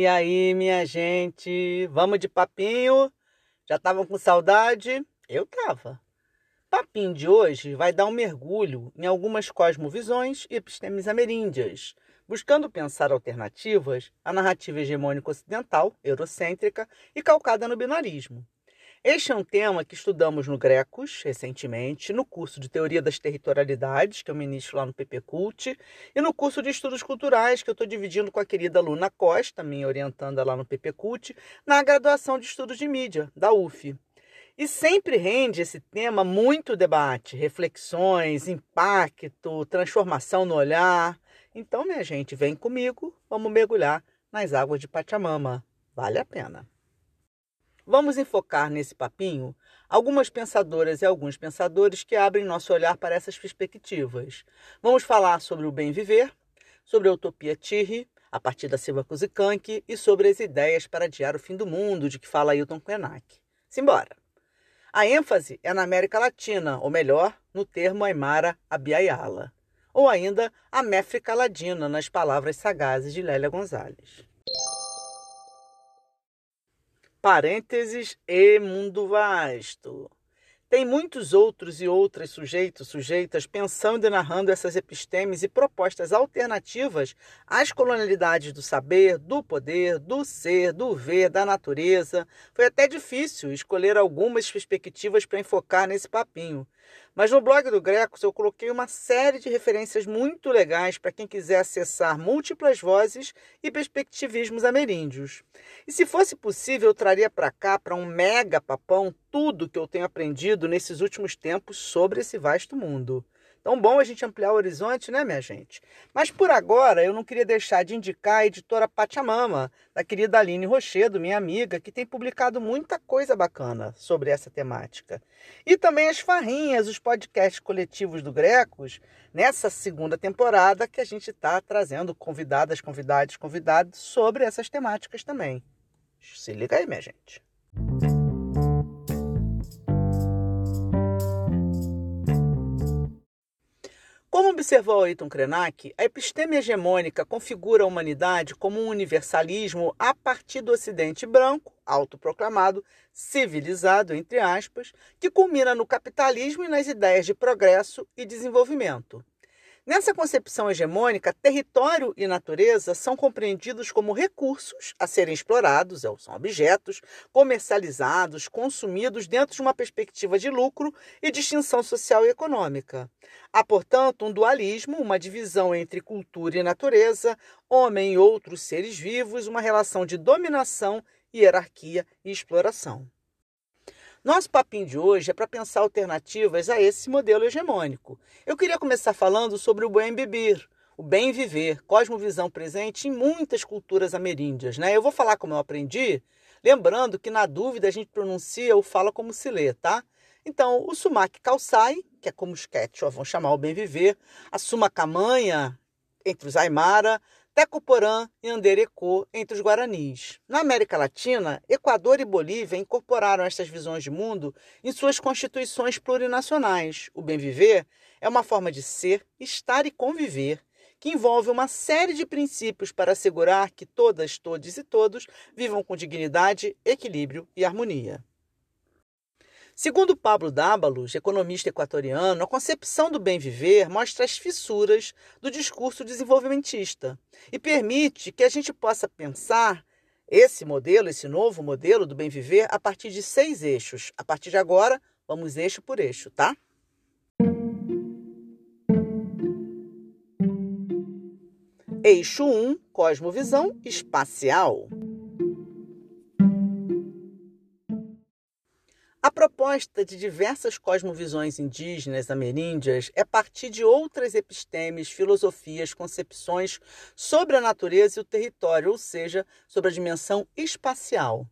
E aí, minha gente, vamos de papinho? Já estavam com saudade? Eu tava. Papinho de hoje vai dar um mergulho em algumas cosmovisões e epistemes ameríndias, buscando pensar alternativas à narrativa hegemônica ocidental, eurocêntrica e calcada no binarismo. Este é um tema que estudamos no Grecos, recentemente, no curso de Teoria das Territorialidades, que eu ministro lá no PP Cult, e no curso de Estudos Culturais, que eu estou dividindo com a querida Luna Costa, me orientando lá no PP Cult, na graduação de Estudos de Mídia, da UF. E sempre rende esse tema muito debate, reflexões, impacto, transformação no olhar. Então, minha gente, vem comigo, vamos mergulhar nas águas de Pachamama. Vale a pena. Vamos enfocar nesse papinho algumas pensadoras e alguns pensadores que abrem nosso olhar para essas perspectivas. Vamos falar sobre o bem viver, sobre a utopia Tirri, a partir da Silva Kuzikank, e sobre as ideias para adiar o fim do mundo, de que fala Ailton Krenak. Simbora! A ênfase é na América Latina, ou melhor, no termo Aymara Abiayala, ou ainda a Méfrica Ladina, nas palavras sagazes de Lélia Gonzalez parênteses e mundo vasto. Tem muitos outros e outras sujeitos, sujeitas, pensando e narrando essas epistemes e propostas alternativas às colonialidades do saber, do poder, do ser, do ver, da natureza. Foi até difícil escolher algumas perspectivas para enfocar nesse papinho. Mas no blog do Grecos eu coloquei uma série de referências muito legais para quem quiser acessar múltiplas vozes e perspectivismos ameríndios. E se fosse possível, eu traria para cá, para um mega papão, tudo que eu tenho aprendido nesses últimos tempos sobre esse vasto mundo. Então, bom a gente ampliar o horizonte, né, minha gente? Mas por agora, eu não queria deixar de indicar a editora Pachamama, da querida Aline Rochedo, minha amiga, que tem publicado muita coisa bacana sobre essa temática. E também as farrinhas, os podcasts coletivos do Grecos, nessa segunda temporada que a gente está trazendo convidadas, convidados, convidados sobre essas temáticas também. Se liga aí, minha gente. Como observou Ayrton Krenak, a episteme hegemônica configura a humanidade como um universalismo a partir do ocidente branco, autoproclamado, civilizado, entre aspas, que culmina no capitalismo e nas ideias de progresso e desenvolvimento. Nessa concepção hegemônica, território e natureza são compreendidos como recursos a serem explorados, são objetos comercializados, consumidos dentro de uma perspectiva de lucro e distinção social e econômica. Há, portanto, um dualismo, uma divisão entre cultura e natureza, homem e outros seres vivos, uma relação de dominação, hierarquia e exploração. Nosso papinho de hoje é para pensar alternativas a esse modelo hegemônico. Eu queria começar falando sobre o bem viver, o bem viver, cosmovisão presente em muitas culturas ameríndias. Né? Eu vou falar como eu aprendi, lembrando que na dúvida a gente pronuncia ou fala como se lê, tá? Então, o sumac calçai, que é como os Quechua vão chamar o bem viver, a sumacamanha, entre os Aymara, Tecoporã e Anderecô entre os guaranis. Na América Latina, Equador e Bolívia incorporaram estas visões de mundo em suas constituições plurinacionais. O bem viver é uma forma de ser, estar e conviver que envolve uma série de princípios para assegurar que todas, todos e todos vivam com dignidade, equilíbrio e harmonia. Segundo Pablo Dábalos, economista equatoriano, a concepção do bem viver mostra as fissuras do discurso desenvolvimentista e permite que a gente possa pensar esse modelo, esse novo modelo do bem viver a partir de seis eixos. A partir de agora, vamos eixo por eixo, tá? Eixo 1, cosmovisão espacial. Proposta de diversas cosmovisões indígenas ameríndias é partir de outras epistemes, filosofias, concepções sobre a natureza e o território, ou seja, sobre a dimensão espacial.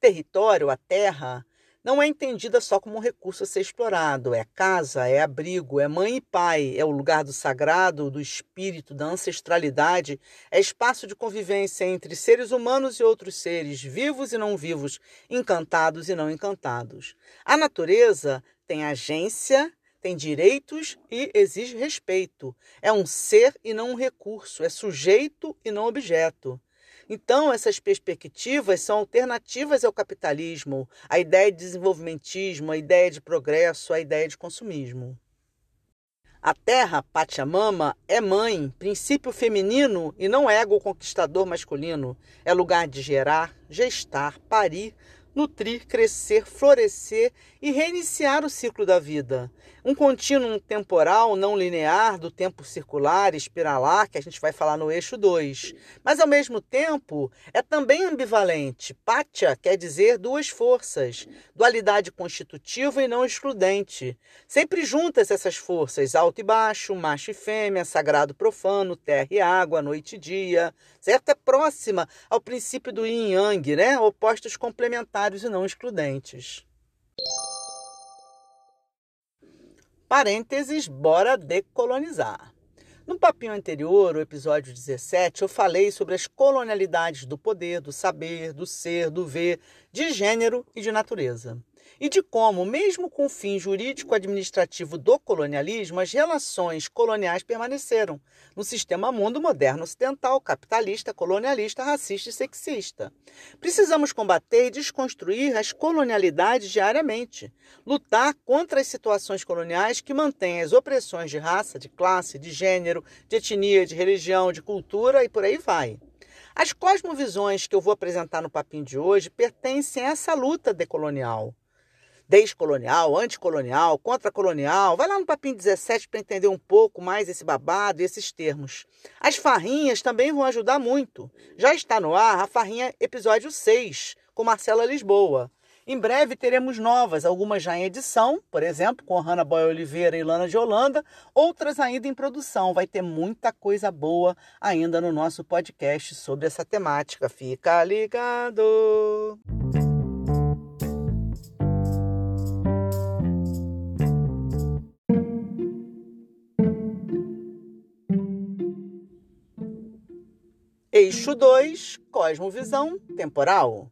Território, a terra, não é entendida só como um recurso a ser explorado. É casa, é abrigo, é mãe e pai, é o lugar do sagrado, do espírito, da ancestralidade, é espaço de convivência entre seres humanos e outros seres, vivos e não vivos, encantados e não encantados. A natureza tem agência, tem direitos e exige respeito. É um ser e não um recurso, é sujeito e não objeto. Então, essas perspectivas são alternativas ao capitalismo, à ideia de desenvolvimentismo, à ideia de progresso, à ideia de consumismo. A terra, Pachamama, é mãe, princípio feminino e não ego conquistador masculino. É lugar de gerar, gestar, parir, nutrir, crescer, florescer e reiniciar o ciclo da vida. Um contínuo temporal não linear do tempo circular, espiralar, que a gente vai falar no eixo 2. Mas, ao mesmo tempo, é também ambivalente. Pátia quer dizer duas forças, dualidade constitutiva e não excludente. Sempre juntas essas forças, alto e baixo, macho e fêmea, sagrado profano, terra e água, noite e dia. Certo? É próxima ao princípio do yin yang, né? Opostos complementares e não excludentes. Parênteses, bora decolonizar. No papinho anterior, o episódio 17, eu falei sobre as colonialidades do poder, do saber, do ser, do ver, de gênero e de natureza e de como, mesmo com o fim jurídico-administrativo do colonialismo, as relações coloniais permaneceram no sistema mundo moderno ocidental, capitalista, colonialista, racista e sexista. Precisamos combater e desconstruir as colonialidades diariamente, lutar contra as situações coloniais que mantêm as opressões de raça, de classe, de gênero, de etnia, de religião, de cultura e por aí vai. As cosmovisões que eu vou apresentar no papinho de hoje pertencem a essa luta decolonial descolonial, anticolonial, contracolonial. Vai lá no Papinho 17 para entender um pouco mais esse babado e esses termos. As farrinhas também vão ajudar muito. Já está no ar a farrinha episódio 6, com Marcela Lisboa. Em breve teremos novas, algumas já em edição, por exemplo, com Hanna Boy Oliveira e Lana de Holanda, outras ainda em produção. Vai ter muita coisa boa ainda no nosso podcast sobre essa temática. Fica ligado! Eixo 2, cosmovisão temporal.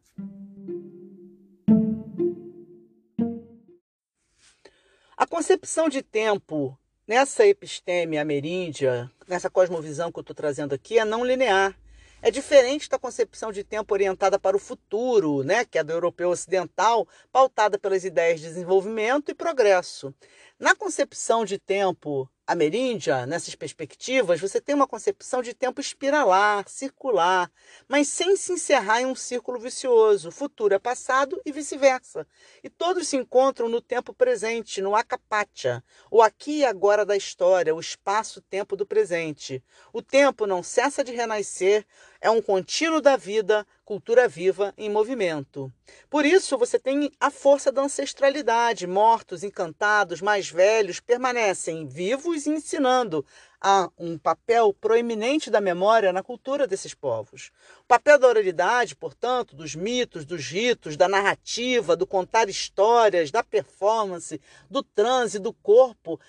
A concepção de tempo nessa episteme ameríndia, nessa cosmovisão que eu estou trazendo aqui, é não linear. É diferente da concepção de tempo orientada para o futuro, né, que é do europeu ocidental, pautada pelas ideias de desenvolvimento e progresso. Na concepção de tempo ameríndia, nessas perspectivas, você tem uma concepção de tempo espiralar, circular, mas sem se encerrar em um círculo vicioso. Futuro é passado e vice-versa. E todos se encontram no tempo presente, no akapacha, o aqui e agora da história, o espaço-tempo do presente. O tempo não cessa de renascer, é um contínuo da vida, cultura viva em movimento. Por isso, você tem a força da ancestralidade. Mortos, encantados, mais velhos permanecem vivos e ensinando. Há um papel proeminente da memória na cultura desses povos. O papel da oralidade, portanto, dos mitos, dos ritos, da narrativa, do contar histórias, da performance, do transe, do corpo,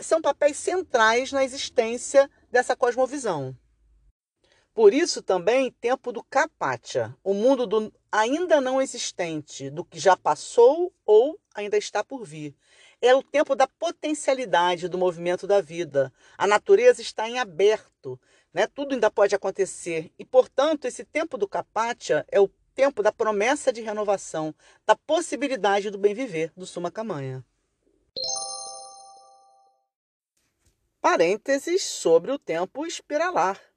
são papéis centrais na existência dessa cosmovisão. Por isso também tempo do Kapatia, o mundo do ainda não existente, do que já passou ou ainda está por vir. É o tempo da potencialidade do movimento da vida. A natureza está em aberto, né? tudo ainda pode acontecer. E, portanto, esse tempo do Kapatia é o tempo da promessa de renovação, da possibilidade do bem viver do Suma Camanha. Parênteses sobre o tempo espiralar.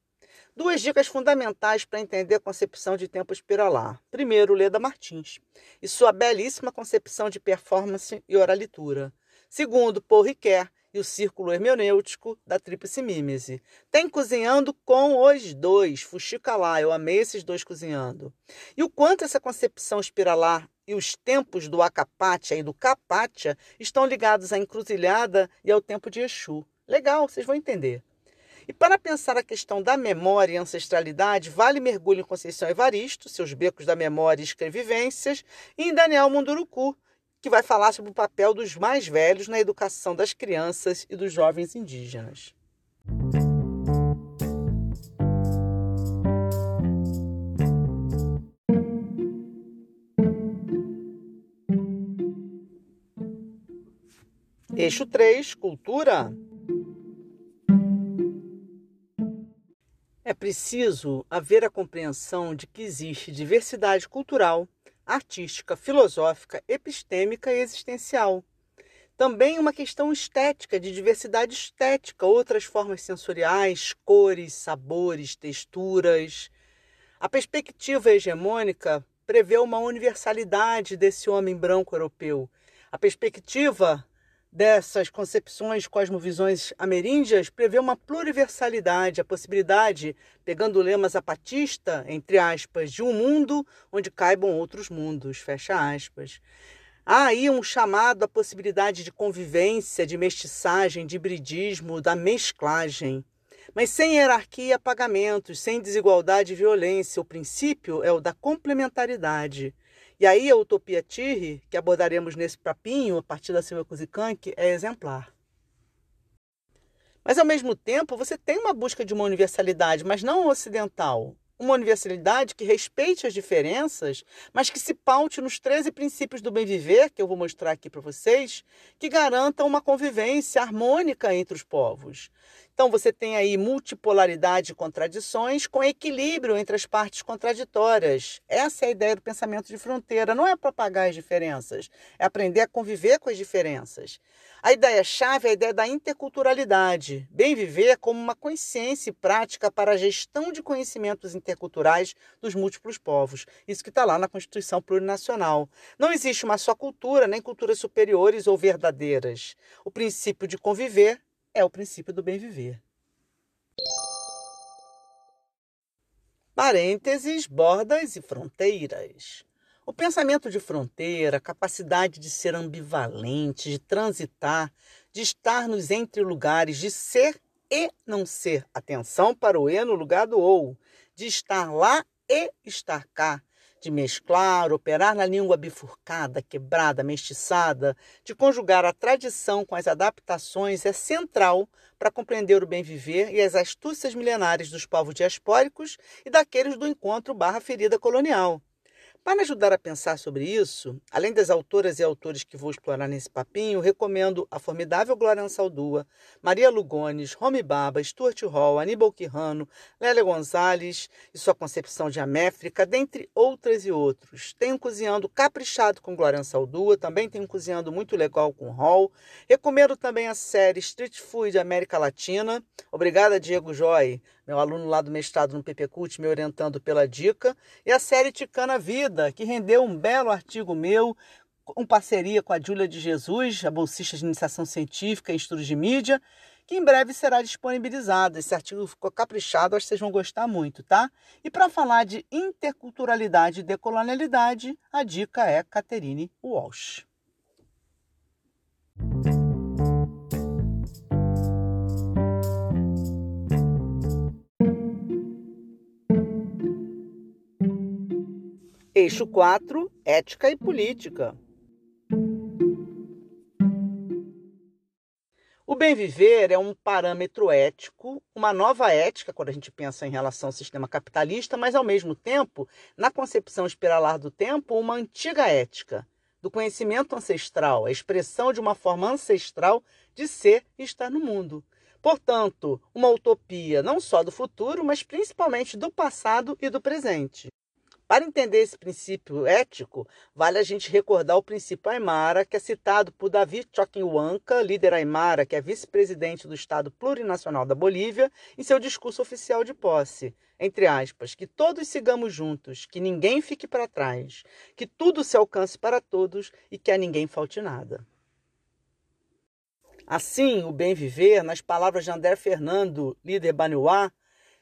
Duas dicas fundamentais para entender a concepção de tempo espiralar. Primeiro, Leda Martins e sua belíssima concepção de performance e oralitura. Segundo, Paul Ricoeur e o círculo hermenêutico da tríplice mímese. Tem cozinhando com os dois, Fuxica lá, eu amei esses dois cozinhando. E o quanto essa concepção espiralar e os tempos do Acapatia e do Capatia estão ligados à encruzilhada e ao tempo de Exu. Legal, vocês vão entender. E para pensar a questão da memória e ancestralidade, vale mergulho em Conceição Evaristo, seus becos da memória e escrevivências, e em Daniel Munduruku, que vai falar sobre o papel dos mais velhos na educação das crianças e dos jovens indígenas. Eixo 3, cultura. É preciso haver a compreensão de que existe diversidade cultural, artística, filosófica, epistêmica e existencial. Também uma questão estética, de diversidade estética, outras formas sensoriais, cores, sabores, texturas. A perspectiva hegemônica prevê uma universalidade desse homem branco europeu. A perspectiva dessas concepções, cosmovisões ameríndias, prevê uma pluriversalidade, a possibilidade, pegando o lema zapatista, entre aspas, de um mundo onde caibam outros mundos, fecha aspas. Há aí um chamado à possibilidade de convivência, de mestiçagem, de hibridismo, da mesclagem. Mas sem hierarquia apagamentos, sem desigualdade e violência, o princípio é o da complementaridade. E aí a utopia Tirri, que abordaremos nesse papinho, a partir da Silvia Kuzikank, é exemplar. Mas ao mesmo tempo, você tem uma busca de uma universalidade, mas não ocidental. Uma universalidade que respeite as diferenças, mas que se paute nos 13 princípios do bem viver, que eu vou mostrar aqui para vocês, que garantam uma convivência harmônica entre os povos. Então você tem aí multipolaridade e contradições com equilíbrio entre as partes contraditórias. Essa é a ideia do pensamento de fronteira, não é propagar as diferenças, é aprender a conviver com as diferenças. A ideia-chave é a ideia da interculturalidade, bem viver como uma consciência e prática para a gestão de conhecimentos interculturais dos múltiplos povos. Isso que está lá na Constituição Plurinacional. Não existe uma só cultura, nem culturas superiores ou verdadeiras. O princípio de conviver é o princípio do bem viver. Parênteses, bordas e fronteiras. O pensamento de fronteira, a capacidade de ser ambivalente, de transitar, de estar nos entre lugares, de ser e não ser. Atenção para o e no lugar do ou. De estar lá e estar cá, de mesclar, operar na língua bifurcada, quebrada, mestiçada, de conjugar a tradição com as adaptações é central para compreender o bem viver e as astúcias milenares dos povos diaspóricos e daqueles do encontro barra ferida colonial. Para ajudar a pensar sobre isso, além das autoras e autores que vou explorar nesse papinho, recomendo a formidável Glória Saldua, Maria Lugones, Romy Baba, Stuart Hall, Aníbal Quirrano, Lélia Gonzalez e sua concepção de Améfrica, dentre outras e outros. Tenho cozinhando caprichado com Glória Saldua, também tenho cozinhando muito legal com Hall. Recomendo também a série Street Food América Latina. Obrigada, Diego Joy meu aluno lá do mestrado no PPCult me orientando pela dica, e a série Ticana Vida, que rendeu um belo artigo meu, em parceria com a Júlia de Jesus, a bolsista de iniciação científica em estudos de mídia, que em breve será disponibilizado. Esse artigo ficou caprichado, acho que vocês vão gostar muito, tá? E para falar de interculturalidade e decolonialidade, a dica é Catherine Walsh. Eixo 4, ética e política. O bem viver é um parâmetro ético, uma nova ética quando a gente pensa em relação ao sistema capitalista, mas ao mesmo tempo, na concepção espiralar do tempo, uma antiga ética do conhecimento ancestral, a expressão de uma forma ancestral de ser e estar no mundo. Portanto, uma utopia não só do futuro, mas principalmente do passado e do presente. Para entender esse princípio ético, vale a gente recordar o princípio Aymara, que é citado por David Choquinhuanca, líder Aymara, que é vice-presidente do Estado Plurinacional da Bolívia, em seu discurso oficial de posse. Entre aspas, que todos sigamos juntos, que ninguém fique para trás, que tudo se alcance para todos e que a ninguém falte nada. Assim, o bem viver, nas palavras de André Fernando, líder Banuá,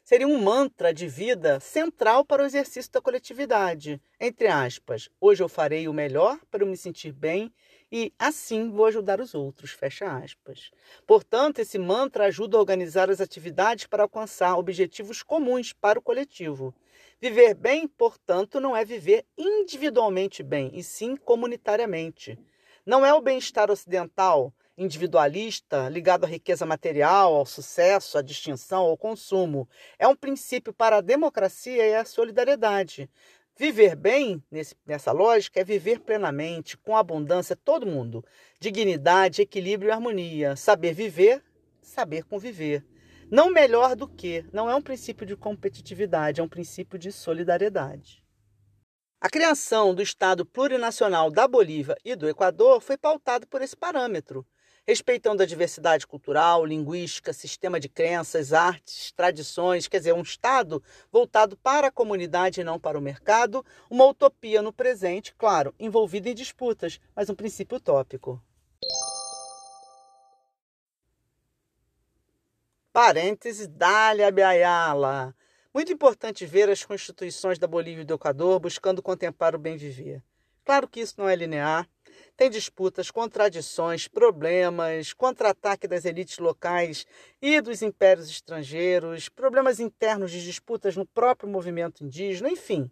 seria um mantra de vida central para o exercício da coletividade. Entre aspas, hoje eu farei o melhor para eu me sentir bem e assim vou ajudar os outros. Fecha aspas. Portanto, esse mantra ajuda a organizar as atividades para alcançar objetivos comuns para o coletivo. Viver bem, portanto, não é viver individualmente bem, e sim comunitariamente. Não é o bem-estar ocidental, individualista, ligado à riqueza material, ao sucesso, à distinção, ao consumo. É um princípio para a democracia e a solidariedade. Viver bem, nesse, nessa lógica, é viver plenamente, com abundância, todo mundo. Dignidade, equilíbrio e harmonia. Saber viver, saber conviver. Não melhor do que, não é um princípio de competitividade, é um princípio de solidariedade. A criação do Estado plurinacional da Bolívia e do Equador foi pautada por esse parâmetro respeitando a diversidade cultural, linguística, sistema de crenças, artes, tradições, quer dizer, um Estado voltado para a comunidade e não para o mercado, uma utopia no presente, claro, envolvida em disputas, mas um princípio utópico. Parênteses, Dália Biayala. Muito importante ver as constituições da Bolívia e do Equador buscando contemplar o bem viver. Claro que isso não é linear, tem disputas, contradições, problemas, contra-ataque das elites locais e dos impérios estrangeiros, problemas internos de disputas no próprio movimento indígena, enfim.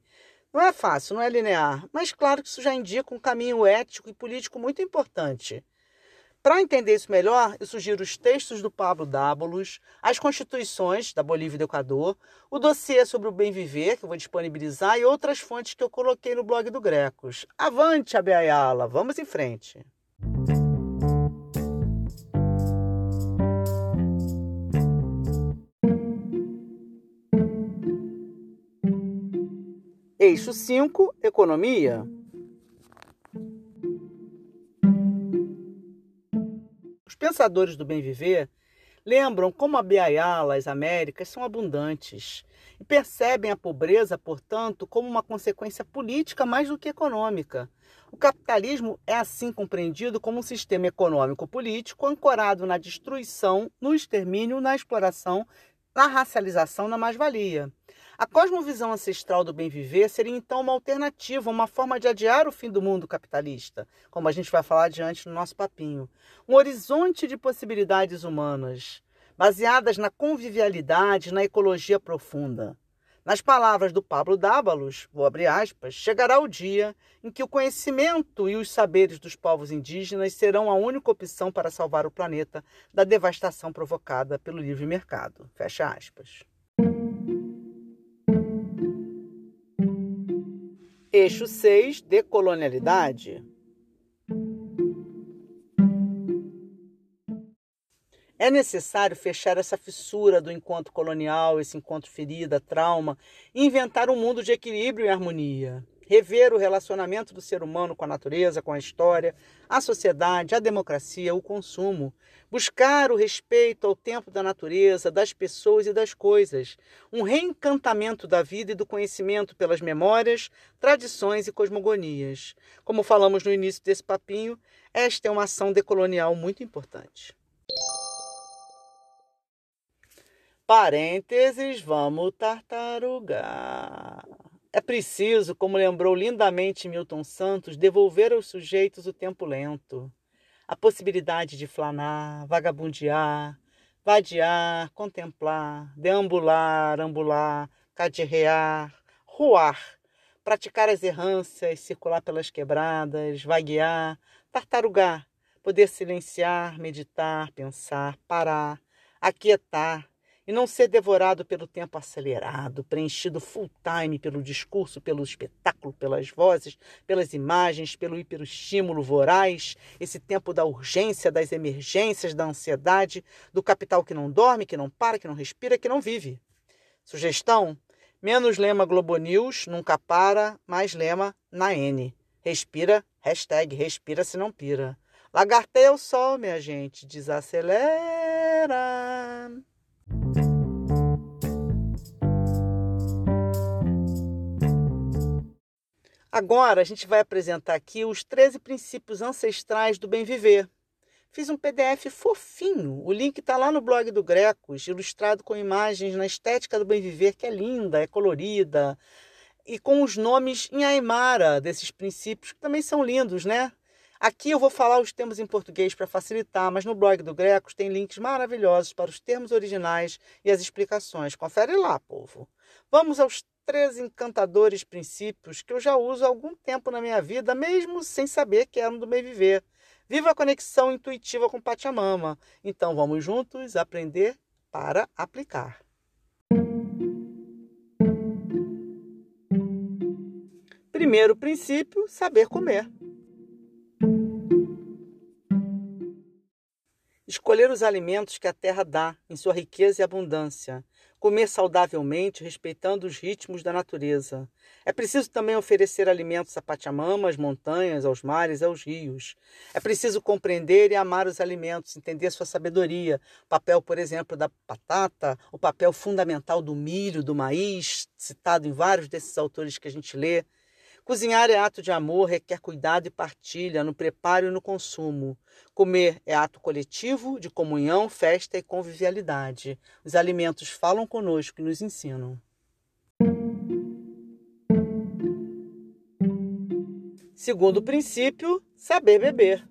Não é fácil, não é linear, mas claro que isso já indica um caminho ético e político muito importante. Para entender isso melhor, eu sugiro os textos do Pablo Dábulos, as constituições da Bolívia e do Equador, o dossiê sobre o bem viver, que eu vou disponibilizar, e outras fontes que eu coloquei no blog do Grecos. Avante, Abeayala! Vamos em frente! Eixo 5 Economia. Pensadores do bem viver lembram como a Biayala, as Américas, são abundantes e percebem a pobreza, portanto, como uma consequência política mais do que econômica. O capitalismo é assim compreendido como um sistema econômico-político ancorado na destruição, no extermínio, na exploração, na racialização, na mais-valia. A cosmovisão ancestral do bem viver seria então uma alternativa, uma forma de adiar o fim do mundo capitalista, como a gente vai falar adiante no nosso papinho. Um horizonte de possibilidades humanas, baseadas na convivialidade, na ecologia profunda. Nas palavras do Pablo Dábalos, vou abrir aspas, chegará o dia em que o conhecimento e os saberes dos povos indígenas serão a única opção para salvar o planeta da devastação provocada pelo livre mercado. Fecha aspas. Eixo 6, decolonialidade. É necessário fechar essa fissura do encontro colonial, esse encontro ferida, trauma, e inventar um mundo de equilíbrio e harmonia rever o relacionamento do ser humano com a natureza, com a história, a sociedade, a democracia, o consumo, buscar o respeito ao tempo da natureza, das pessoas e das coisas, um reencantamento da vida e do conhecimento pelas memórias, tradições e cosmogonias. Como falamos no início desse papinho, esta é uma ação decolonial muito importante. Parênteses, vamos tartarugar. É preciso, como lembrou lindamente Milton Santos, devolver aos sujeitos o tempo lento, a possibilidade de flanar, vagabundear, vadiar, contemplar, deambular, ambular, cadirrear, ruar, praticar as errâncias, circular pelas quebradas, vaguear, tartarugar, poder silenciar, meditar, pensar, parar, aquietar, e não ser devorado pelo tempo acelerado, preenchido full time pelo discurso, pelo espetáculo, pelas vozes, pelas imagens, pelo hiperestímulo voraz, esse tempo da urgência, das emergências, da ansiedade, do capital que não dorme, que não para, que não respira, que não vive. Sugestão: menos lema Globo News, nunca para, mais lema na N. Respira, hashtag respira se não pira. Lagarteia o sol, minha gente, desacelera. Agora a gente vai apresentar aqui os 13 princípios ancestrais do bem viver. Fiz um PDF fofinho, o link está lá no blog do Grecos, ilustrado com imagens na estética do bem viver, que é linda, é colorida, e com os nomes em Aymara desses princípios, que também são lindos, né? Aqui eu vou falar os termos em português para facilitar, mas no blog do Grecos tem links maravilhosos para os termos originais e as explicações. Confere lá, povo. Vamos aos três encantadores princípios que eu já uso há algum tempo na minha vida, mesmo sem saber que eram do bem viver. Viva a conexão intuitiva com Pachamama. Então vamos juntos aprender para aplicar. Primeiro princípio: saber comer. Escolher os alimentos que a terra dá em sua riqueza e abundância. Comer saudavelmente, respeitando os ritmos da natureza. É preciso também oferecer alimentos a Pachamama, às montanhas, aos mares, aos rios. É preciso compreender e amar os alimentos, entender sua sabedoria. O papel, por exemplo, da batata, o papel fundamental do milho, do maíz, citado em vários desses autores que a gente lê. Cozinhar é ato de amor, requer cuidado e partilha no preparo e no consumo. Comer é ato coletivo, de comunhão, festa e convivialidade. Os alimentos falam conosco e nos ensinam. Segundo princípio, saber beber.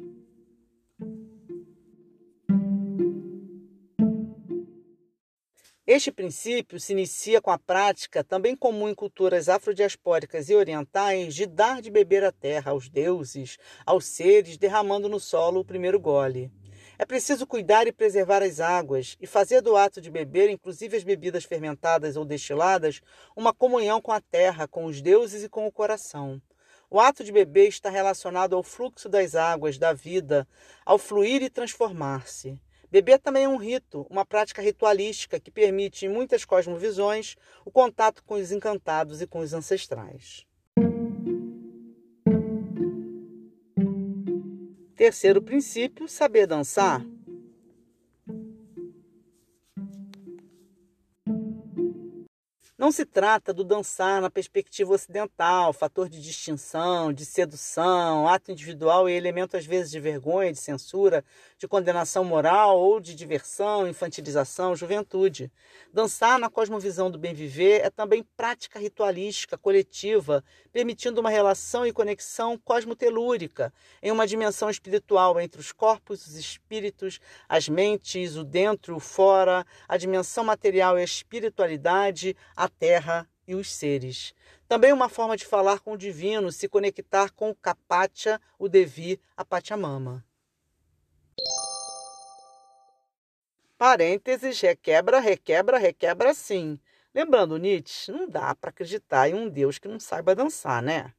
Este princípio se inicia com a prática, também comum em culturas afrodiaspóricas e orientais, de dar de beber à terra, aos deuses, aos seres, derramando no solo o primeiro gole. É preciso cuidar e preservar as águas e fazer do ato de beber, inclusive as bebidas fermentadas ou destiladas, uma comunhão com a terra, com os deuses e com o coração. O ato de beber está relacionado ao fluxo das águas, da vida, ao fluir e transformar-se. Beber também é um rito, uma prática ritualística que permite, em muitas cosmovisões, o contato com os encantados e com os ancestrais. Terceiro princípio: saber dançar. Não se trata do dançar na perspectiva ocidental, fator de distinção, de sedução, ato individual e elemento às vezes de vergonha, de censura, de condenação moral ou de diversão, infantilização, juventude. Dançar na cosmovisão do bem viver é também prática ritualística coletiva, permitindo uma relação e conexão cosmotelúrica em uma dimensão espiritual entre os corpos, os espíritos, as mentes, o dentro, o fora, a dimensão material e a espiritualidade, a terra e os seres. Também uma forma de falar com o divino, se conectar com o Kapacha, o Devi, a Pachamama. Parênteses, requebra, requebra, requebra sim. Lembrando Nietzsche, não dá para acreditar em um Deus que não saiba dançar, né?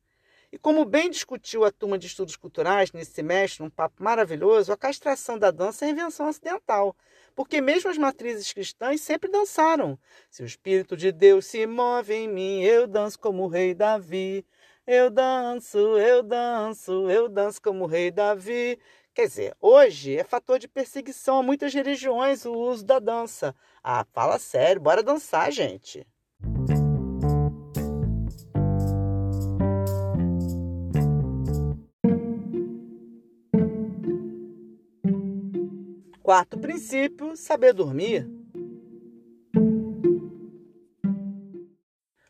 E como bem discutiu a turma de estudos culturais nesse semestre, um papo maravilhoso, a castração da dança é invenção ocidental, porque mesmo as matrizes cristãs sempre dançaram. Se o Espírito de Deus se move em mim, eu danço como o rei Davi. Eu danço, eu danço, eu danço como o rei Davi. Quer dizer, hoje é fator de perseguição a muitas religiões o uso da dança. Ah, fala sério, bora dançar, gente. Quarto princípio: saber dormir.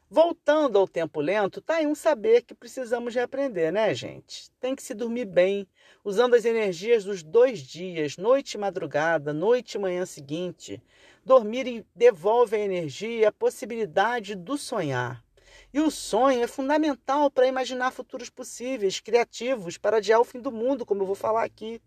Voltando ao tempo lento, tá aí um saber que precisamos de aprender, né, gente? Tem que se dormir bem, usando as energias dos dois dias, noite e madrugada, noite e manhã seguinte. Dormir devolve a energia e a possibilidade do sonhar. E o sonho é fundamental para imaginar futuros possíveis, criativos, para adiar o fim do mundo, como eu vou falar aqui.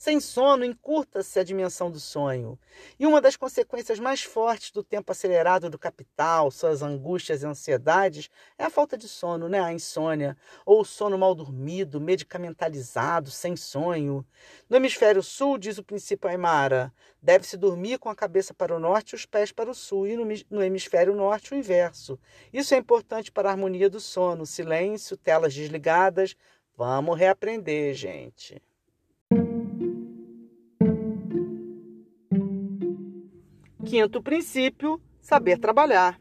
Sem sono, encurta-se a dimensão do sonho. E uma das consequências mais fortes do tempo acelerado do capital, suas angústias e ansiedades, é a falta de sono, né? a insônia, ou o sono mal dormido, medicamentalizado, sem sonho. No hemisfério sul, diz o princípio Aymara, deve-se dormir com a cabeça para o norte e os pés para o sul, e no hemisfério norte o inverso. Isso é importante para a harmonia do sono, silêncio, telas desligadas. Vamos reaprender, gente. Quinto princípio: saber trabalhar.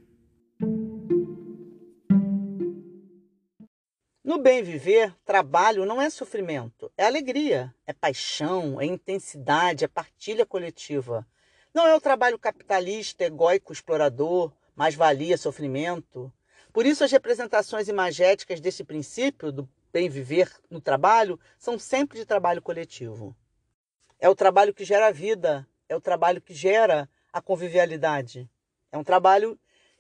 No bem viver, trabalho não é sofrimento, é alegria, é paixão, é intensidade, é partilha coletiva. Não é o trabalho capitalista, egóico, explorador, mais-valia, sofrimento. Por isso, as representações imagéticas desse princípio, do bem viver no trabalho são sempre de trabalho coletivo. É o trabalho que gera vida, é o trabalho que gera a convivialidade. É um trabalho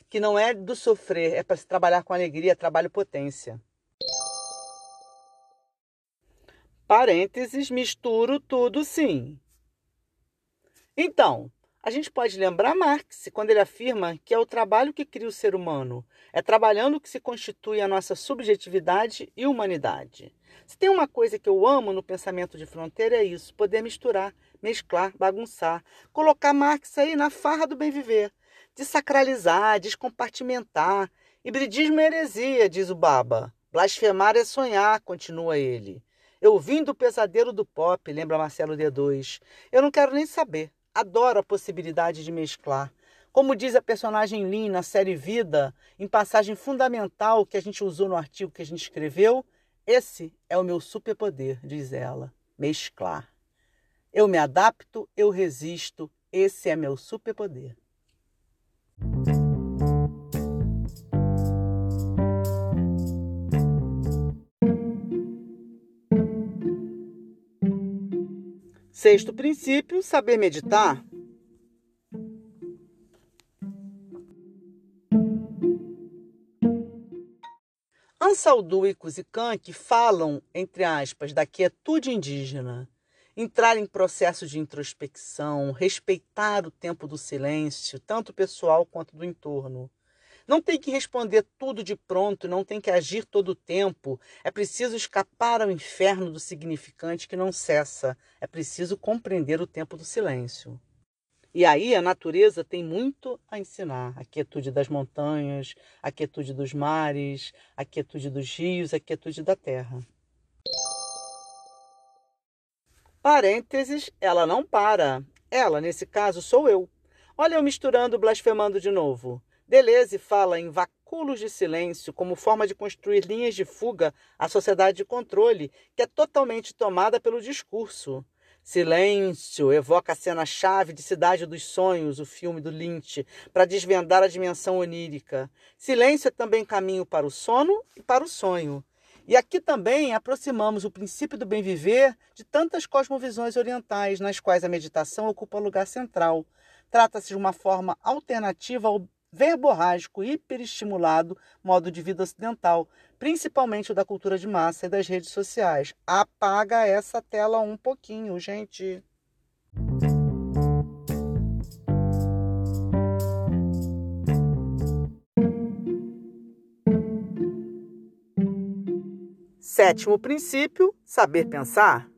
que não é do sofrer, é para se trabalhar com alegria, trabalho potência. Parênteses, misturo tudo sim. Então, a gente pode lembrar Marx quando ele afirma que é o trabalho que cria o ser humano, é trabalhando que se constitui a nossa subjetividade e humanidade. Se tem uma coisa que eu amo no pensamento de fronteira é isso, poder misturar, mesclar, bagunçar, colocar Marx aí na farra do bem viver, desacralizar, descompartimentar. Hibridismo é heresia, diz o Baba. Blasfemar é sonhar, continua ele. Eu vim do pesadelo do pop, lembra Marcelo D2. Eu não quero nem saber. Adoro a possibilidade de mesclar. Como diz a personagem Lin na série Vida, em passagem fundamental que a gente usou no artigo que a gente escreveu, esse é o meu superpoder, diz ela, mesclar. Eu me adapto, eu resisto, esse é meu superpoder. Sexto princípio, saber meditar. Ansaldu e Kuzikank falam, entre aspas, da quietude indígena, entrar em processo de introspecção, respeitar o tempo do silêncio, tanto pessoal quanto do entorno. Não tem que responder tudo de pronto, não tem que agir todo o tempo. É preciso escapar ao inferno do significante que não cessa. É preciso compreender o tempo do silêncio. E aí a natureza tem muito a ensinar: a quietude das montanhas, a quietude dos mares, a quietude dos rios, a quietude da terra. Parênteses, ela não para. Ela, nesse caso, sou eu. Olha eu misturando, blasfemando de novo. Deleuze fala em vacúolos de silêncio como forma de construir linhas de fuga à sociedade de controle, que é totalmente tomada pelo discurso. Silêncio evoca a cena-chave de Cidade dos Sonhos, o filme do Lynch, para desvendar a dimensão onírica. Silêncio é também caminho para o sono e para o sonho. E aqui também aproximamos o princípio do bem viver de tantas cosmovisões orientais, nas quais a meditação ocupa lugar central. Trata-se de uma forma alternativa ao verborrágico, hiperestimulado modo de vida ocidental, principalmente o da cultura de massa e das redes sociais. Apaga essa tela um pouquinho, gente. Sétimo princípio: saber pensar.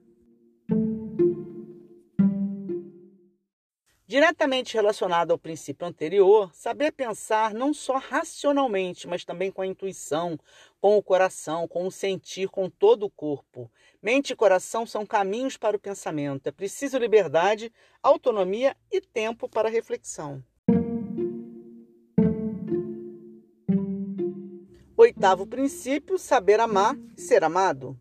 Diretamente relacionado ao princípio anterior, saber pensar não só racionalmente, mas também com a intuição, com o coração, com o sentir, com todo o corpo. Mente e coração são caminhos para o pensamento. É preciso liberdade, autonomia e tempo para reflexão. Oitavo princípio: saber amar e ser amado.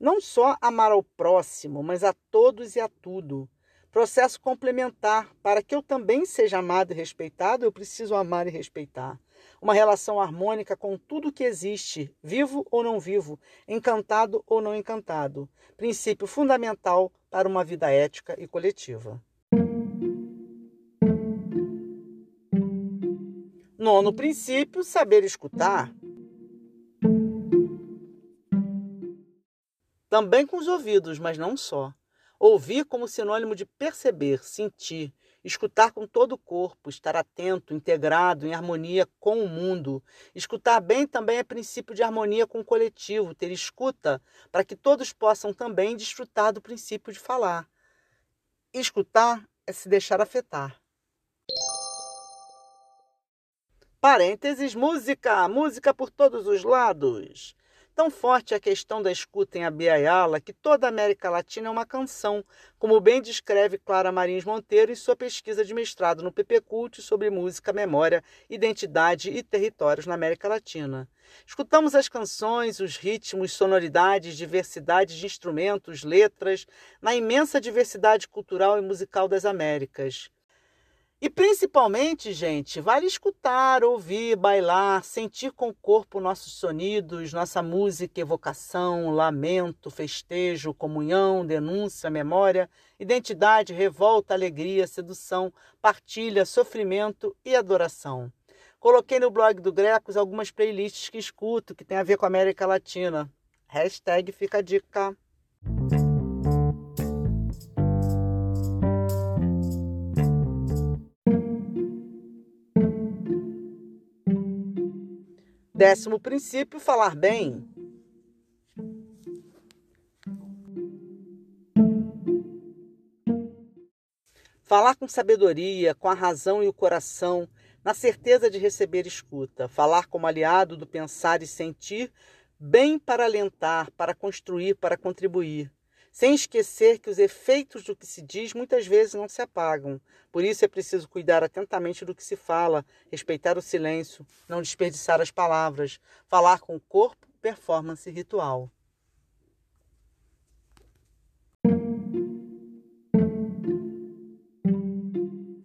Não só amar ao próximo, mas a todos e a tudo. Processo complementar. Para que eu também seja amado e respeitado, eu preciso amar e respeitar. Uma relação harmônica com tudo que existe, vivo ou não vivo, encantado ou não encantado. Princípio fundamental para uma vida ética e coletiva. Nono princípio: saber escutar. Também com os ouvidos, mas não só. Ouvir como sinônimo de perceber, sentir, escutar com todo o corpo, estar atento, integrado, em harmonia com o mundo. Escutar bem também é princípio de harmonia com o coletivo, ter escuta para que todos possam também desfrutar do princípio de falar. Escutar é se deixar afetar. Parênteses, música, música por todos os lados. Tão forte a questão da escuta em Abiayala que toda a América Latina é uma canção, como bem descreve Clara Marins Monteiro em sua pesquisa de mestrado no PPCult sobre música, memória, identidade e territórios na América Latina. Escutamos as canções, os ritmos, sonoridades, diversidade de instrumentos, letras, na imensa diversidade cultural e musical das Américas. E principalmente, gente, vale escutar, ouvir, bailar, sentir com o corpo nossos sonidos, nossa música, evocação, lamento, festejo, comunhão, denúncia, memória, identidade, revolta, alegria, sedução, partilha, sofrimento e adoração. Coloquei no blog do Grecos algumas playlists que escuto que tem a ver com a América Latina. Hashtag fica a dica. Décimo princípio, falar bem. Falar com sabedoria, com a razão e o coração, na certeza de receber escuta. Falar como aliado do pensar e sentir, bem para alentar, para construir, para contribuir sem esquecer que os efeitos do que se diz muitas vezes não se apagam. Por isso é preciso cuidar atentamente do que se fala, respeitar o silêncio, não desperdiçar as palavras, falar com o corpo, performance ritual.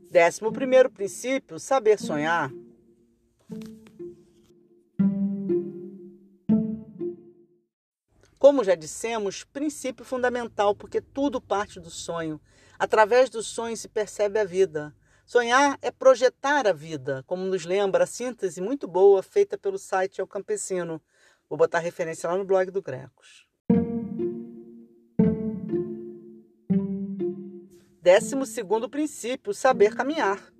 Décimo primeiro princípio, saber sonhar. Como já dissemos, princípio fundamental, porque tudo parte do sonho. Através do sonho se percebe a vida. Sonhar é projetar a vida, como nos lembra a síntese muito boa feita pelo site El Campesino. Vou botar referência lá no blog do Grecos. Décimo segundo princípio, saber caminhar.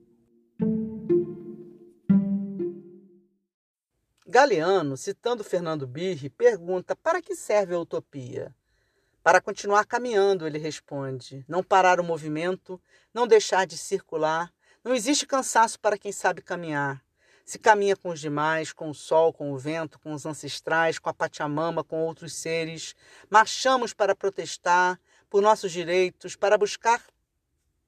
Galeano, citando Fernando Birri, pergunta: para que serve a utopia? Para continuar caminhando, ele responde. Não parar o movimento, não deixar de circular. Não existe cansaço para quem sabe caminhar. Se caminha com os demais, com o sol, com o vento, com os ancestrais, com a Pachamama, com outros seres. Marchamos para protestar por nossos direitos, para buscar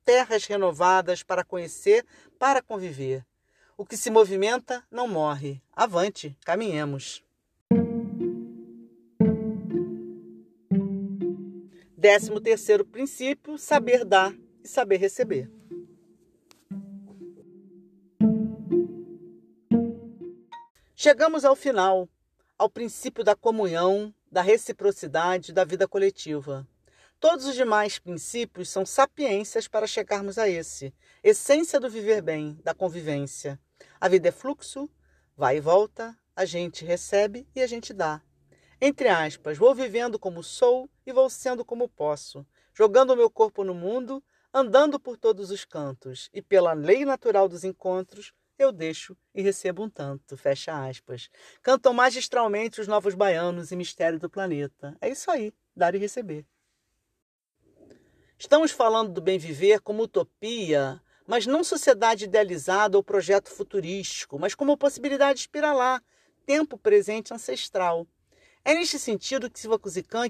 terras renovadas, para conhecer, para conviver. O que se movimenta não morre. Avante, caminhemos. Décimo terceiro princípio, saber dar e saber receber. Chegamos ao final, ao princípio da comunhão, da reciprocidade, da vida coletiva. Todos os demais princípios são sapiências para chegarmos a esse, essência do viver bem, da convivência. A vida é fluxo, vai e volta, a gente recebe e a gente dá. Entre aspas, vou vivendo como sou e vou sendo como posso, jogando o meu corpo no mundo, andando por todos os cantos, e pela lei natural dos encontros, eu deixo e recebo um tanto. Fecha aspas. Cantam magistralmente os novos baianos e mistérios do planeta. É isso aí, dar e receber. Estamos falando do bem viver como utopia, mas não sociedade idealizada ou projeto futurístico, mas como possibilidade espiralar, tempo presente ancestral. É neste sentido que Silva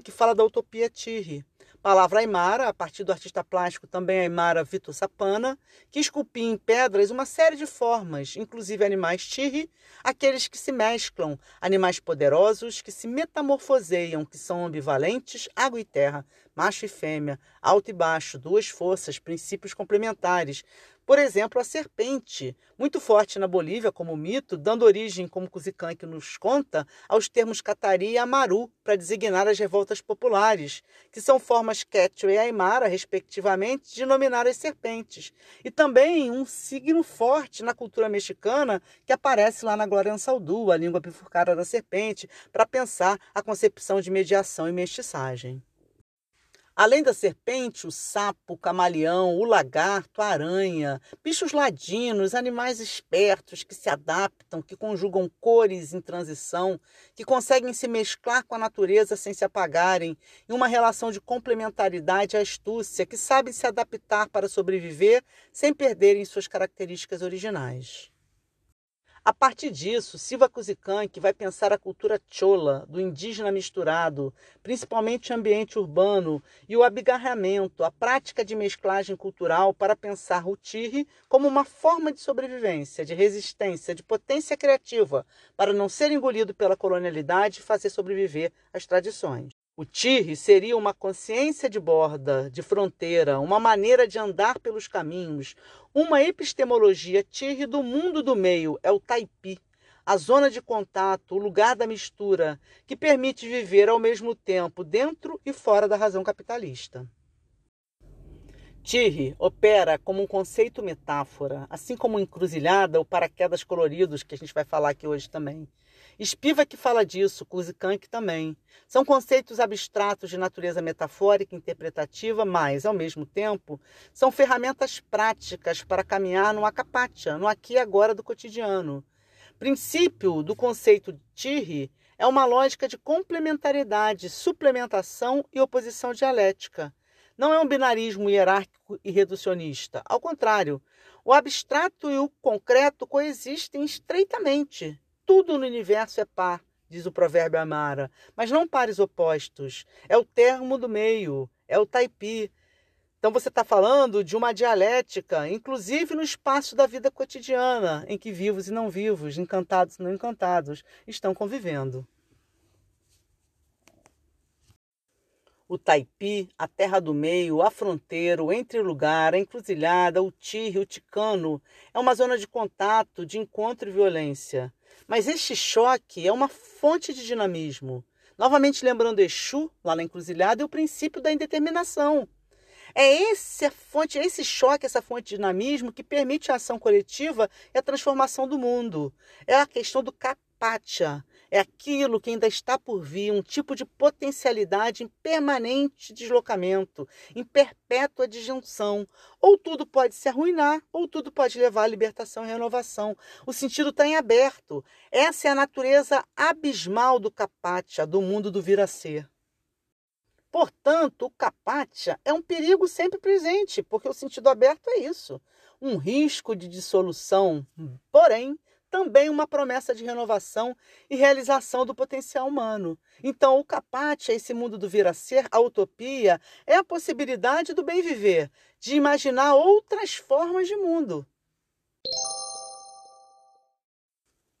que fala da utopia Tirri, palavra aimara, a partir do artista plástico também aimara Vitor Sapana, que esculpia em pedras uma série de formas, inclusive animais Tirri, aqueles que se mesclam, animais poderosos que se metamorfoseiam, que são ambivalentes, água e terra, macho e fêmea, alto e baixo, duas forças, princípios complementares, por exemplo, a serpente, muito forte na Bolívia como mito, dando origem, como Kuzikank nos conta, aos termos Catari e Amaru para designar as revoltas populares, que são formas Quechua e Aymara, respectivamente, de nominar as serpentes. E também um signo forte na cultura mexicana que aparece lá na Glória Ansaldu, a língua bifurcada da serpente, para pensar a concepção de mediação e mestiçagem. Além da serpente, o sapo, o camaleão, o lagarto, a aranha, bichos ladinos, animais espertos que se adaptam, que conjugam cores em transição, que conseguem se mesclar com a natureza sem se apagarem, em uma relação de complementaridade e astúcia, que sabem se adaptar para sobreviver sem perderem suas características originais. A partir disso, Silva que vai pensar a cultura chola, do indígena misturado, principalmente o ambiente urbano, e o abigarramento, a prática de mesclagem cultural para pensar o tirre como uma forma de sobrevivência, de resistência, de potência criativa, para não ser engolido pela colonialidade e fazer sobreviver as tradições. O tirre seria uma consciência de borda, de fronteira, uma maneira de andar pelos caminhos, uma epistemologia tirre do mundo do meio, é o taipi, a zona de contato, o lugar da mistura, que permite viver ao mesmo tempo dentro e fora da razão capitalista. Tirre opera como um conceito metáfora, assim como encruzilhada ou paraquedas coloridos, que a gente vai falar aqui hoje também. Espiva que fala disso, Kuzikank também. São conceitos abstratos de natureza metafórica e interpretativa, mas, ao mesmo tempo, são ferramentas práticas para caminhar no acapatia, no aqui e agora do cotidiano. Princípio do conceito Tirre é uma lógica de complementariedade, suplementação e oposição dialética não é um binarismo hierárquico e reducionista. Ao contrário, o abstrato e o concreto coexistem estreitamente. Tudo no universo é par, diz o provérbio Amara, mas não pares opostos. É o termo do meio, é o taipi. Então você está falando de uma dialética, inclusive no espaço da vida cotidiana, em que vivos e não vivos, encantados e não encantados, estão convivendo. o taipi, a terra do meio, a fronteira, o entre-lugar, a encruzilhada, o tirre, o ticano. É uma zona de contato, de encontro e violência. Mas este choque é uma fonte de dinamismo. Novamente lembrando Exu, lá na encruzilhada, e o princípio da indeterminação. É esse a fonte, é esse choque, essa fonte de dinamismo que permite a ação coletiva e a transformação do mundo. É a questão do capatia, é aquilo que ainda está por vir, um tipo de potencialidade em permanente deslocamento, em perpétua disjunção. Ou tudo pode se arruinar, ou tudo pode levar à libertação e renovação. O sentido está em aberto. Essa é a natureza abismal do capatia, do mundo do vir a ser. Portanto, o capatia é um perigo sempre presente, porque o sentido aberto é isso. Um risco de dissolução, porém, também uma promessa de renovação e realização do potencial humano. Então, o capate, esse mundo do vir a ser, a utopia, é a possibilidade do bem viver, de imaginar outras formas de mundo.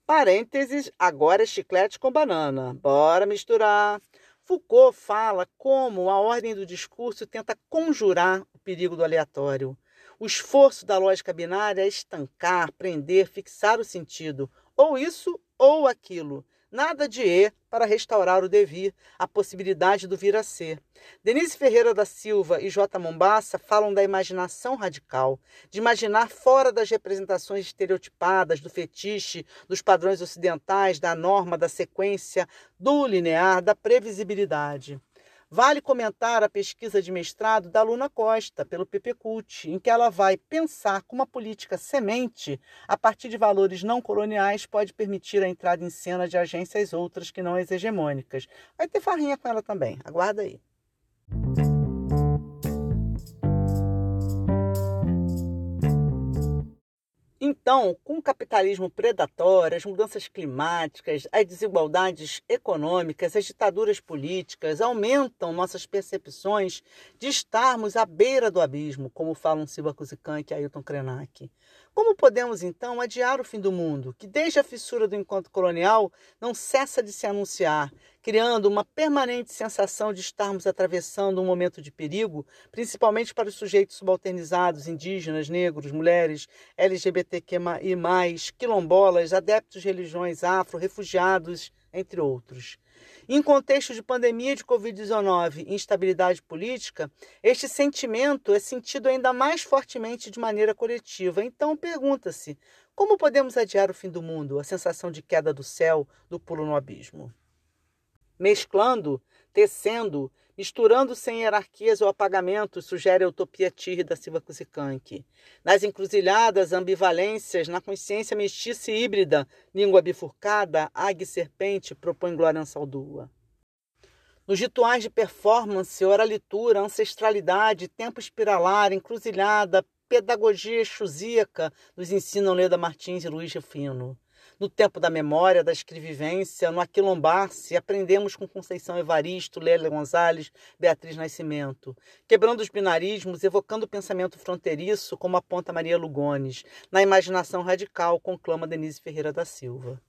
Parênteses, agora é chiclete com banana. Bora misturar. Foucault fala como a ordem do discurso tenta conjurar o perigo do aleatório. O esforço da lógica binária é estancar, prender, fixar o sentido, ou isso ou aquilo. Nada de E para restaurar o devir, a possibilidade do vir a ser. Denise Ferreira da Silva e J. Mombassa falam da imaginação radical, de imaginar fora das representações estereotipadas, do fetiche, dos padrões ocidentais, da norma, da sequência, do linear, da previsibilidade. Vale comentar a pesquisa de mestrado da Luna Costa, pelo PPCult, em que ela vai pensar como a política semente, a partir de valores não coloniais, pode permitir a entrada em cena de agências outras que não as hegemônicas. Vai ter farrinha com ela também, aguarda aí. Então, com o capitalismo predatório, as mudanças climáticas, as desigualdades econômicas, as ditaduras políticas aumentam nossas percepções de estarmos à beira do abismo, como falam Silva Kuzikank e Ailton Krenak. Como podemos, então, adiar o fim do mundo, que desde a fissura do encontro colonial não cessa de se anunciar, criando uma permanente sensação de estarmos atravessando um momento de perigo, principalmente para os sujeitos subalternizados, indígenas, negros, mulheres, LGBTQI, quilombolas, adeptos de religiões afro, refugiados, entre outros. Em contexto de pandemia de Covid-19 e instabilidade política, este sentimento é sentido ainda mais fortemente de maneira coletiva. Então, pergunta-se: como podemos adiar o fim do mundo, a sensação de queda do céu, do pulo no abismo? Mesclando, tecendo, misturando sem hierarquias ou apagamentos, sugere a utopia Tirre da Silva Kuzikank. Nas encruzilhadas, ambivalências, na consciência mestiça e híbrida, língua bifurcada, águia e serpente, propõe Glória Saldua. Nos rituais de performance, oralitura, ancestralidade, tempo espiralar, encruzilhada, pedagogia chusíaca, nos ensinam Leda Martins e Luiz Refino. No tempo da memória, da escrevivência, no aquilombar-se, aprendemos com Conceição Evaristo, Lélia Gonzalez, Beatriz Nascimento, quebrando os binarismos, evocando o pensamento fronteiriço, como aponta Maria Lugones, na imaginação radical, conclama Denise Ferreira da Silva.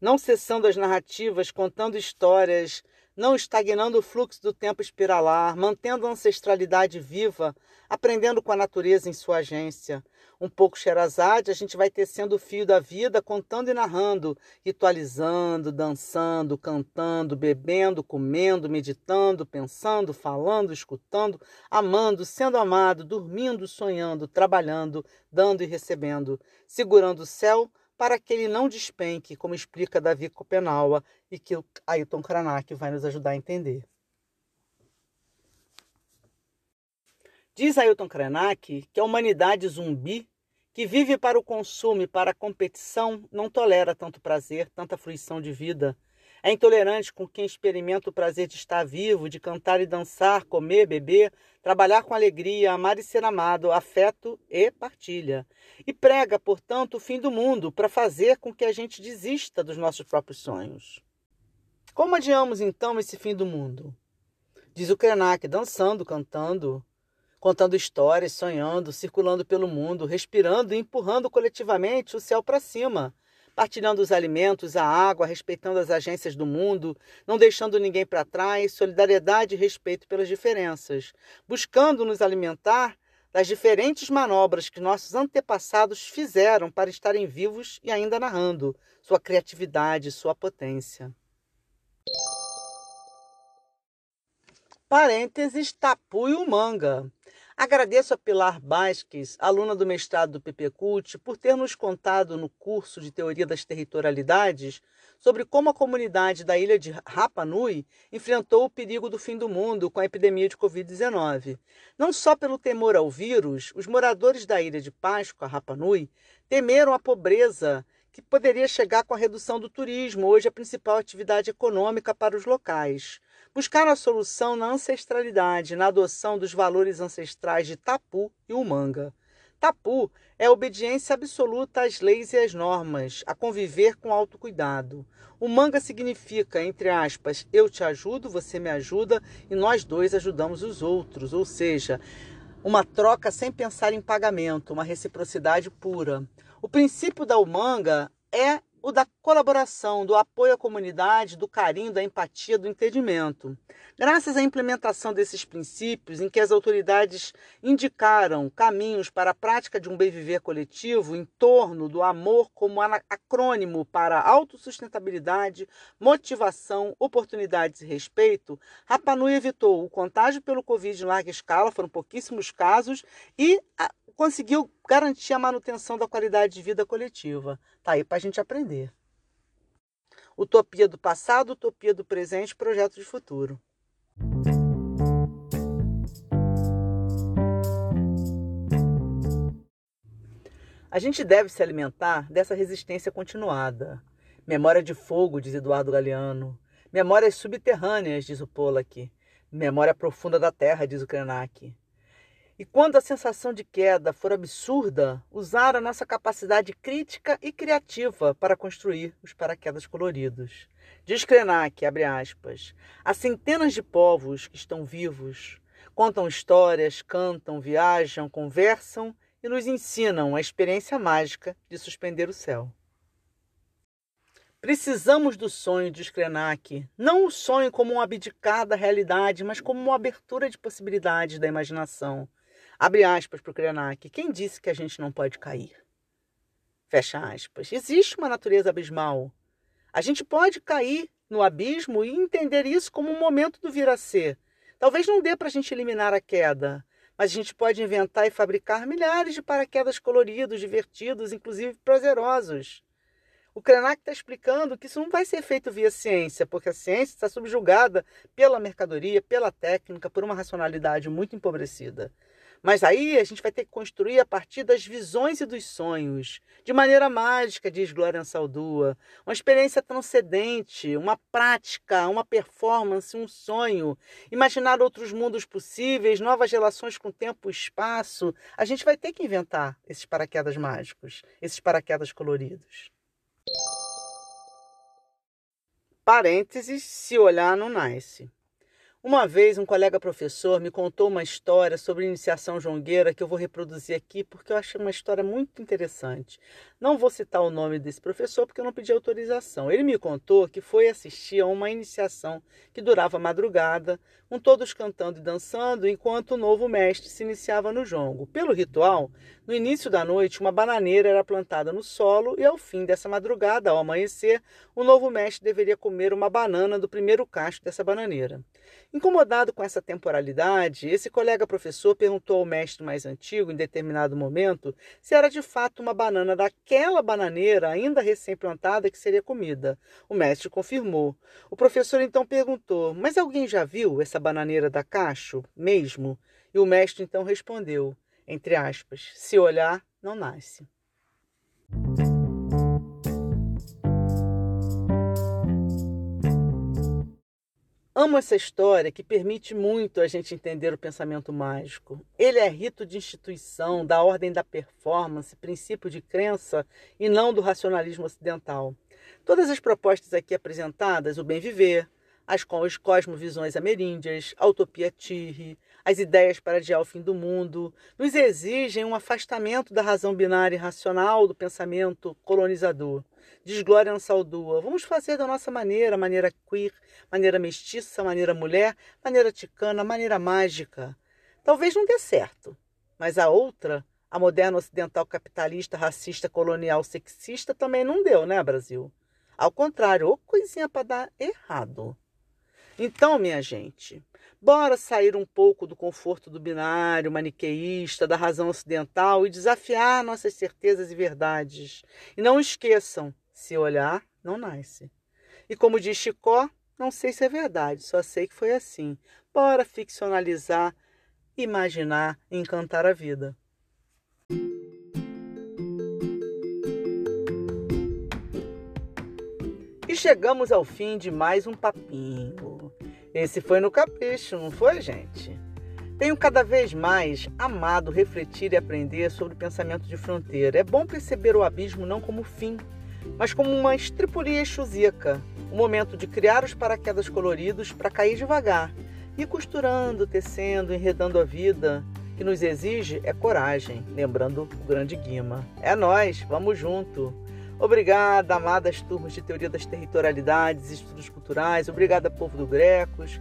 Não cessando as narrativas, contando histórias, não estagnando o fluxo do tempo espiralar, mantendo a ancestralidade viva, aprendendo com a natureza em sua agência. Um pouco Sherazade, a gente vai tecendo o fio da vida, contando e narrando, ritualizando, dançando, cantando, bebendo, comendo, meditando, pensando, falando, escutando, amando, sendo amado, dormindo, sonhando, trabalhando, dando e recebendo, segurando o céu, para que ele não despenque, como explica Davi Copenaua e que Ailton Krenak vai nos ajudar a entender. Diz Ailton Krenak que a humanidade zumbi, que vive para o consumo e para a competição, não tolera tanto prazer, tanta fruição de vida é intolerante com quem experimenta o prazer de estar vivo, de cantar e dançar, comer, beber, trabalhar com alegria, amar e ser amado, afeto e partilha. E prega, portanto, o fim do mundo para fazer com que a gente desista dos nossos próprios sonhos. Como adiamos então esse fim do mundo? Diz o Krenak, dançando, cantando, contando histórias, sonhando, circulando pelo mundo, respirando e empurrando coletivamente o céu para cima partilhando os alimentos, a água, respeitando as agências do mundo, não deixando ninguém para trás, solidariedade e respeito pelas diferenças, buscando nos alimentar das diferentes manobras que nossos antepassados fizeram para estarem vivos e ainda narrando sua criatividade, sua potência. Parênteses, tapu e o manga. Agradeço a Pilar Basques, aluna do mestrado do PPCult, por ter nos contado no curso de Teoria das Territorialidades sobre como a comunidade da ilha de Rapa Nui enfrentou o perigo do fim do mundo com a epidemia de Covid-19. Não só pelo temor ao vírus, os moradores da ilha de Páscoa, Rapa Nui, temeram a pobreza que poderia chegar com a redução do turismo, hoje a principal atividade econômica para os locais. Buscaram a solução na ancestralidade, na adoção dos valores ancestrais de Tapu e Umanga. Tapu é obediência absoluta às leis e às normas, a conviver com autocuidado. O manga significa, entre aspas, eu te ajudo, você me ajuda e nós dois ajudamos os outros, ou seja, uma troca sem pensar em pagamento, uma reciprocidade pura. O princípio da Umanga é o da colaboração, do apoio à comunidade, do carinho, da empatia, do entendimento. Graças à implementação desses princípios, em que as autoridades indicaram caminhos para a prática de um bem viver coletivo em torno do amor como acrônimo para autossustentabilidade, motivação, oportunidades e respeito, Rapanui evitou o contágio pelo Covid em larga escala, foram pouquíssimos casos, e conseguiu garantir a manutenção da qualidade de vida coletiva. Tá aí para a gente aprender. Utopia do passado, utopia do presente, projeto de futuro. A gente deve se alimentar dessa resistência continuada. Memória de fogo, diz Eduardo Galeano. Memórias subterrâneas, diz o Pollack. Memória profunda da terra, diz o Krenak. E quando a sensação de queda for absurda, usar a nossa capacidade crítica e criativa para construir os paraquedas coloridos. Diz Krenak, abre aspas, há centenas de povos que estão vivos, contam histórias, cantam, viajam, conversam e nos ensinam a experiência mágica de suspender o céu. Precisamos do sonho, diz Krenak. Não o sonho como uma abdicada realidade, mas como uma abertura de possibilidades da imaginação Abre aspas para o Krenak. Quem disse que a gente não pode cair? Fecha aspas. Existe uma natureza abismal. A gente pode cair no abismo e entender isso como um momento do vir a ser. Talvez não dê para a gente eliminar a queda, mas a gente pode inventar e fabricar milhares de paraquedas coloridos, divertidos, inclusive prazerosos. O Krenak está explicando que isso não vai ser feito via ciência, porque a ciência está subjugada pela mercadoria, pela técnica, por uma racionalidade muito empobrecida. Mas aí a gente vai ter que construir a partir das visões e dos sonhos, de maneira mágica, diz Glória Saldua. Uma experiência transcendente, uma prática, uma performance, um sonho. Imaginar outros mundos possíveis, novas relações com tempo e espaço. A gente vai ter que inventar esses paraquedas mágicos, esses paraquedas coloridos. Parênteses, se olhar não nasce. Uma vez, um colega professor me contou uma história sobre iniciação jongueira que eu vou reproduzir aqui porque eu achei uma história muito interessante. Não vou citar o nome desse professor porque eu não pedi autorização. Ele me contou que foi assistir a uma iniciação que durava madrugada, com todos cantando e dançando, enquanto o novo mestre se iniciava no jongo. Pelo ritual, no início da noite, uma bananeira era plantada no solo e ao fim dessa madrugada, ao amanhecer, o novo mestre deveria comer uma banana do primeiro cacho dessa bananeira. Incomodado com essa temporalidade, esse colega professor perguntou ao mestre mais antigo, em determinado momento, se era de fato uma banana daquela bananeira, ainda recém-plantada, que seria comida. O mestre confirmou. O professor então perguntou: Mas alguém já viu essa bananeira da cacho mesmo? E o mestre então respondeu, entre aspas: Se olhar, não nasce. Amo essa história que permite muito a gente entender o pensamento mágico. Ele é rito de instituição, da ordem da performance, princípio de crença e não do racionalismo ocidental. Todas as propostas aqui apresentadas, o bem viver, as cosmovisões ameríndias, a utopia tirri, as ideias para adiar o fim do mundo, nos exigem um afastamento da razão binária e racional do pensamento colonizador. Desglória não saudua. Vamos fazer da nossa maneira, maneira queer, maneira mestiça, maneira mulher, maneira ticana, maneira mágica. Talvez não dê certo, mas a outra, a moderna ocidental capitalista, racista, colonial, sexista, também não deu, né, Brasil? Ao contrário, ou coisinha para dar errado. Então, minha gente, bora sair um pouco do conforto do binário, maniqueísta, da razão ocidental e desafiar nossas certezas e verdades. E não esqueçam, se olhar, não nasce. E como diz Chicó, não sei se é verdade, só sei que foi assim. Bora ficcionalizar, imaginar, encantar a vida. E chegamos ao fim de mais um papinho. Esse foi no capricho, não foi, gente? Tenho cada vez mais amado refletir e aprender sobre o pensamento de fronteira. É bom perceber o abismo não como fim, mas como uma estripulia exusica, um momento de criar os paraquedas coloridos para cair devagar, e costurando, tecendo, enredando a vida, que nos exige é coragem, lembrando o grande Guima. É nós, vamos junto. Obrigada, amadas turmas de Teoria das Territorialidades e Estudos Culturais. Obrigada, povo do Grecos.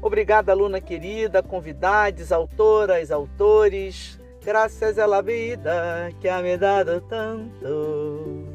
Obrigada, aluna querida, convidados, autoras, autores. Graças à vida que ha me dado tanto.